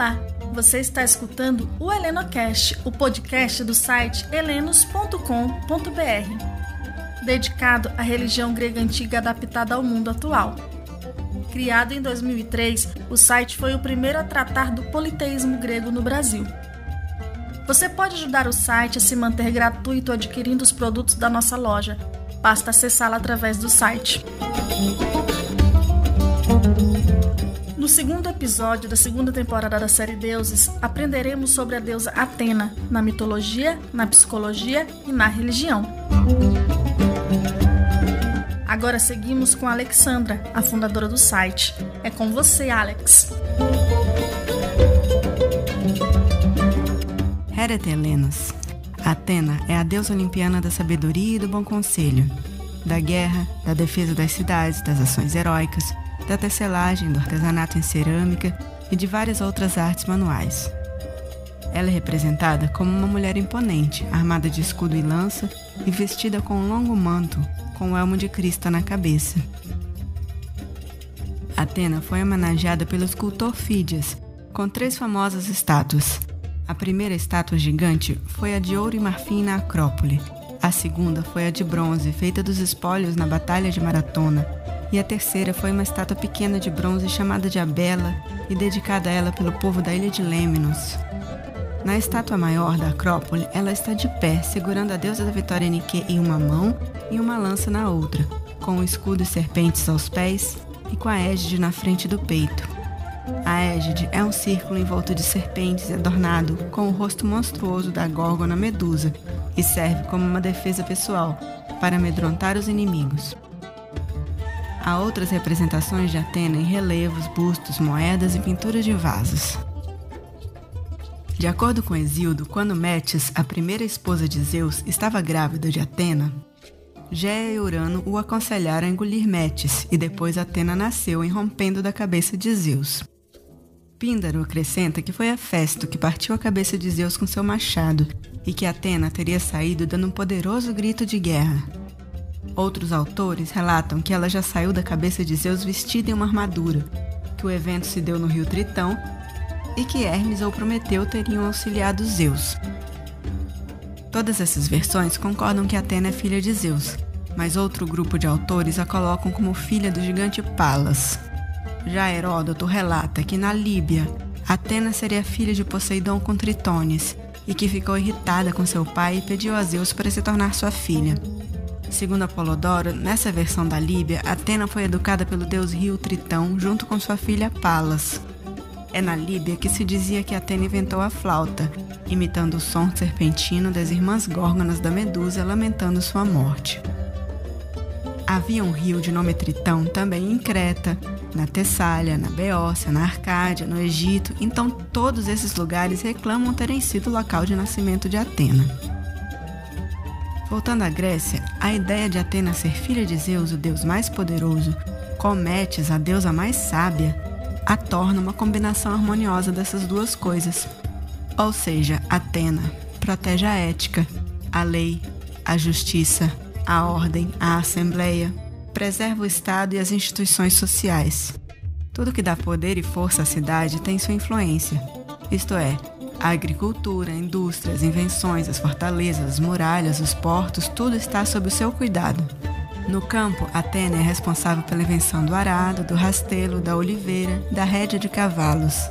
Olá, você está escutando o HelenoCast, o podcast do site helenos.com.br, dedicado à religião grega antiga adaptada ao mundo atual. Criado em 2003, o site foi o primeiro a tratar do politeísmo grego no Brasil. Você pode ajudar o site a se manter gratuito adquirindo os produtos da nossa loja. Basta acessá-la através do site. Segundo episódio da segunda temporada da série Deuses, aprenderemos sobre a deusa Atena na mitologia, na psicologia e na religião. Agora seguimos com a Alexandra, a fundadora do site. É com você, Alex. Hérete Helenos. Atena é a deusa olimpiana da sabedoria e do bom conselho, da guerra, da defesa das cidades, das ações heróicas, da tecelagem, do artesanato em cerâmica e de várias outras artes manuais. Ela é representada como uma mulher imponente, armada de escudo e lança e vestida com um longo manto, com o elmo de crista na cabeça. Atena foi homenageada pelo escultor Fídias, com três famosas estátuas. A primeira estátua gigante foi a de ouro e marfim na Acrópole. A segunda foi a de bronze, feita dos espólios na Batalha de Maratona, e a terceira foi uma estátua pequena de bronze chamada de Abela e dedicada a ela pelo povo da ilha de Lemnos. Na estátua maior da Acrópole, ela está de pé, segurando a deusa da vitória Nike em uma mão e uma lança na outra, com o escudo e serpentes aos pés e com a égide na frente do peito. A égide é um círculo envolto de serpentes adornado com o rosto monstruoso da górgona Medusa e serve como uma defesa pessoal para amedrontar os inimigos. Há outras representações de Atena em relevos, bustos, moedas e pinturas de vasos. De acordo com Exildo, quando Metis, a primeira esposa de Zeus, estava grávida de Atena, Géia e Urano o aconselharam a engolir Metis, e depois Atena nasceu, irrompendo da cabeça de Zeus. Píndaro acrescenta que foi Hefesto que partiu a cabeça de Zeus com seu machado e que Atena teria saído dando um poderoso grito de guerra. Outros autores relatam que ela já saiu da cabeça de Zeus vestida em uma armadura, que o evento se deu no rio Tritão e que Hermes ou Prometeu teriam auxiliado Zeus. Todas essas versões concordam que Atena é filha de Zeus, mas outro grupo de autores a colocam como filha do gigante Palas. Já Heródoto relata que na Líbia, Atena seria filha de Poseidon com Tritones e que ficou irritada com seu pai e pediu a Zeus para se tornar sua filha. Segundo Apolodoro, nessa versão da Líbia, Atena foi educada pelo deus Rio Tritão junto com sua filha Palas. É na Líbia que se dizia que Atena inventou a flauta, imitando o som serpentino das irmãs górgonas da Medusa lamentando sua morte. Havia um rio de nome Tritão também em Creta, na Tessália, na Beócia, na Arcádia, no Egito, então todos esses lugares reclamam terem sido o local de nascimento de Atena. Voltando à Grécia, a ideia de Atena ser filha de Zeus, o deus mais poderoso, com Metis, a deusa mais sábia, a torna uma combinação harmoniosa dessas duas coisas. Ou seja, Atena protege a ética, a lei, a justiça, a ordem, a assembleia, preserva o Estado e as instituições sociais. Tudo que dá poder e força à cidade tem sua influência, isto é, a agricultura, a indústria, as invenções, as fortalezas, as muralhas, os portos, tudo está sob o seu cuidado. No campo, Atena é responsável pela invenção do arado, do rastelo, da oliveira, da rédea de cavalos.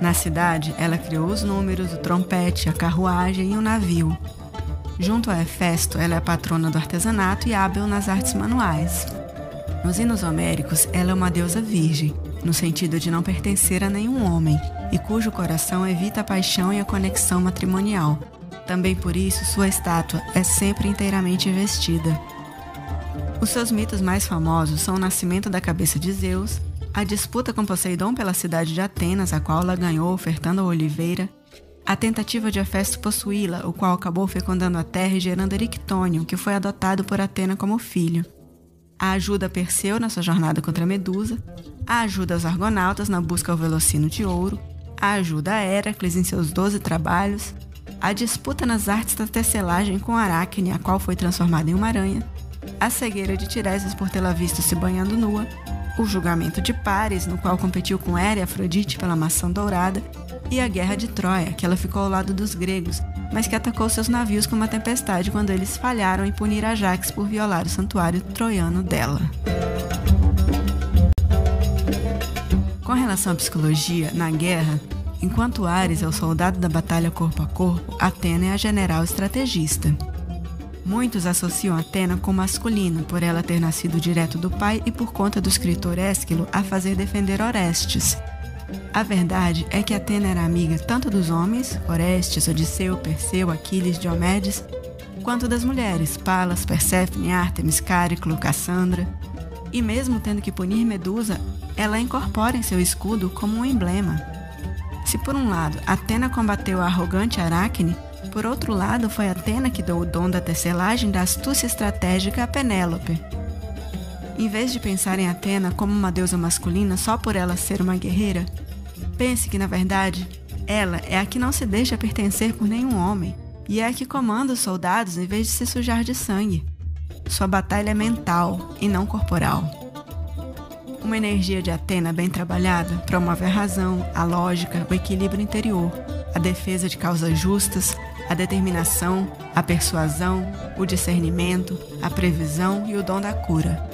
Na cidade, ela criou os números, o trompete, a carruagem e o navio. Junto a Hefesto, ela é patrona do artesanato e hábil nas artes manuais. Nos hinos homéricos, ela é uma deusa virgem, no sentido de não pertencer a nenhum homem, e cujo coração evita a paixão e a conexão matrimonial. Também por isso, sua estátua é sempre inteiramente vestida. Os seus mitos mais famosos são o nascimento da cabeça de Zeus, a disputa com Poseidon pela cidade de Atenas, a qual ela ganhou ofertando a oliveira, a tentativa de Hefesto possuí-la, o qual acabou fecundando a terra e gerando Erictônio, que foi adotado por Atena como filho, a ajuda a Perseu na sua jornada contra Medusa, a ajuda aos argonautas na busca ao velocino de ouro, a ajuda a Heracles em seus doze trabalhos, a disputa nas artes da tecelagem com Aracne, a qual foi transformada em uma aranha, a cegueira de Tiresias por tê-la visto se banhando nua, o julgamento de Pares, no qual competiu com Hera e Afrodite pela maçã dourada, e a Guerra de Troia, que ela ficou ao lado dos gregos, mas que atacou seus navios com uma tempestade quando eles falharam em punir Ajax por violar o santuário troiano dela. Com relação à psicologia, na guerra, enquanto Ares é o soldado da batalha corpo a corpo, Atena é a general estrategista. Muitos associam Atena com masculino, por ela ter nascido direto do pai e por conta do escritor Ésquilo a fazer defender Orestes. A verdade é que Atena era amiga tanto dos homens, Orestes, Odisseu, Perseu, Aquiles, Diomedes, quanto das mulheres, Palas, Perséfone, Ártemis, Cáriclo, Cassandra. E mesmo tendo que punir Medusa, ela incorpora em seu escudo como um emblema. Se por um lado Atena combateu a arrogante Aracne, por outro lado foi Atena que deu o dom da tecelagem da astúcia estratégica a Penélope. Em vez de pensar em Atena como uma deusa masculina só por ela ser uma guerreira, pense que na verdade ela é a que não se deixa pertencer por nenhum homem e é a que comanda os soldados em vez de se sujar de sangue. Sua batalha é mental e não corporal. Uma energia de Atena bem trabalhada promove a razão, a lógica, o equilíbrio interior, a defesa de causas justas, a determinação, a persuasão, o discernimento, a previsão e o dom da cura.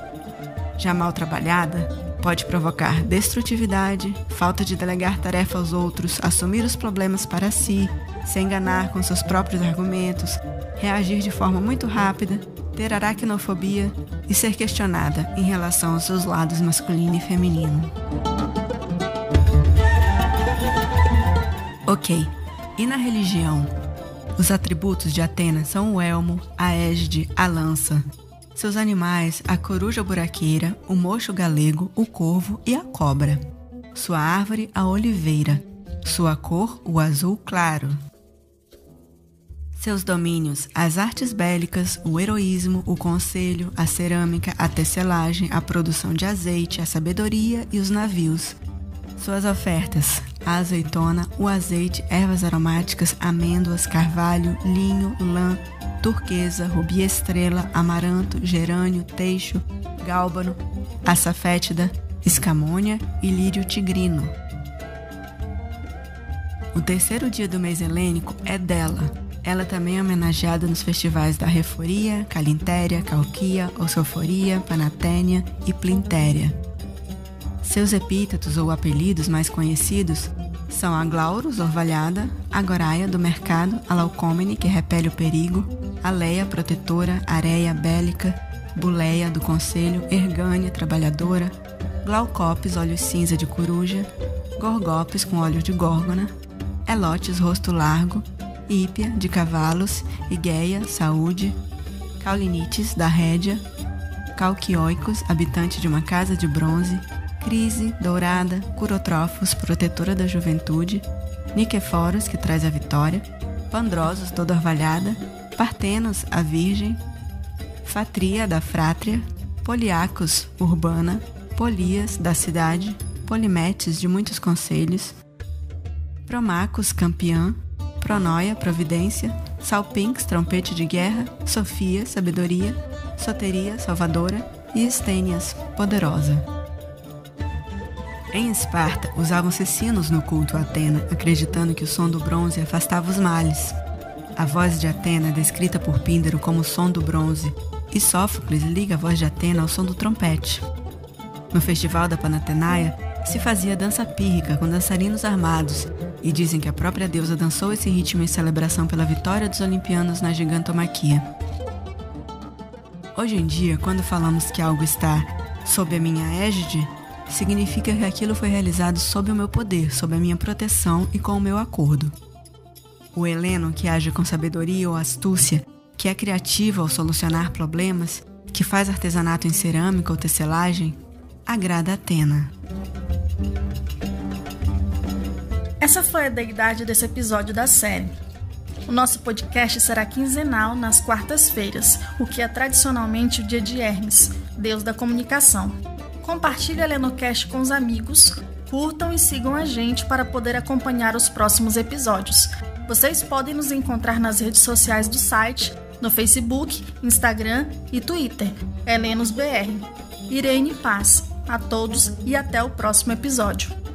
Já mal trabalhada, pode provocar destrutividade, falta de delegar tarefa aos outros, assumir os problemas para si, se enganar com seus próprios argumentos, reagir de forma muito rápida, ter aracnofobia e ser questionada em relação aos seus lados masculino e feminino. Ok, e na religião? Os atributos de Atena são o elmo, a égide, a lança. Seus animais, a coruja buraqueira, o mocho galego, o corvo e a cobra. Sua árvore, a oliveira. Sua cor, o azul claro. Seus domínios: as artes bélicas, o heroísmo, o conselho, a cerâmica, a tecelagem, a produção de azeite, a sabedoria e os navios. Suas ofertas: a azeitona, o azeite, ervas aromáticas, amêndoas, carvalho, linho, lã, turquesa, rubi estrela, amaranto, gerânio, teixo, gálbano, açafétida, escamônia e lírio tigrino. O terceiro dia do mês helênico é dela, ela também é homenageada nos festivais da Reforia, Calintéria, Calquia, Ossoforia, Panatênia e Plintéria. Seus epítetos ou apelidos mais conhecidos são a Glaurus, orvalhada, a Goraia, do mercado, a Laucomene, que repele o perigo, a Leia, protetora, Areia, bélica, Buleia, do conselho, Ergânia, trabalhadora, Glaucopes, olhos cinza de coruja, Gorgopes, com olhos de górgona, Elotes, rosto largo, Ípia, de cavalos, Igeia, saúde, Caulinites, da rédea, Calquioicos, habitante de uma casa de bronze, Crise, dourada, Curotrófos, protetora da juventude, Niqueforos, que traz a vitória, Pandrosos, toda orvalhada, Partenos, a virgem, Fatria, da frátria, Poliacos, urbana, Polias, da cidade, Polimetes, de muitos conselhos, Promacos, campeã, Pronoia, providência, Salpinx, trompete de guerra, Sofia, sabedoria, Soteria, salvadora e Estênias, poderosa. Em Esparta, usavam-se sinos no culto a Atena, acreditando que o som do bronze afastava os males. A voz de Atena é descrita por Píndaro como o som do bronze, e Sófocles liga a voz de Atena ao som do trompete. No festival da Panatenaia, se fazia dança pírrica com dançarinos armados, e dizem que a própria deusa dançou esse ritmo em celebração pela vitória dos olimpianos na gigantomaquia. Hoje em dia, quando falamos que algo está sob a minha égide, significa que aquilo foi realizado sob o meu poder, sob a minha proteção e com o meu acordo. O Heleno, que age com sabedoria ou astúcia, que é criativo ao solucionar problemas, que faz artesanato em cerâmica ou tecelagem, agrada Atena. Essa foi a deidade desse episódio da série. O nosso podcast será quinzenal nas quartas-feiras, o que é tradicionalmente o dia de Hermes, deus da comunicação. Compartilhe a Lenocast com os amigos, curtam e sigam a gente para poder acompanhar os próximos episódios. Vocês podem nos encontrar nas redes sociais do site, no Facebook, Instagram e Twitter, HelenosBR. Irene Paz. a todos e até o próximo episódio.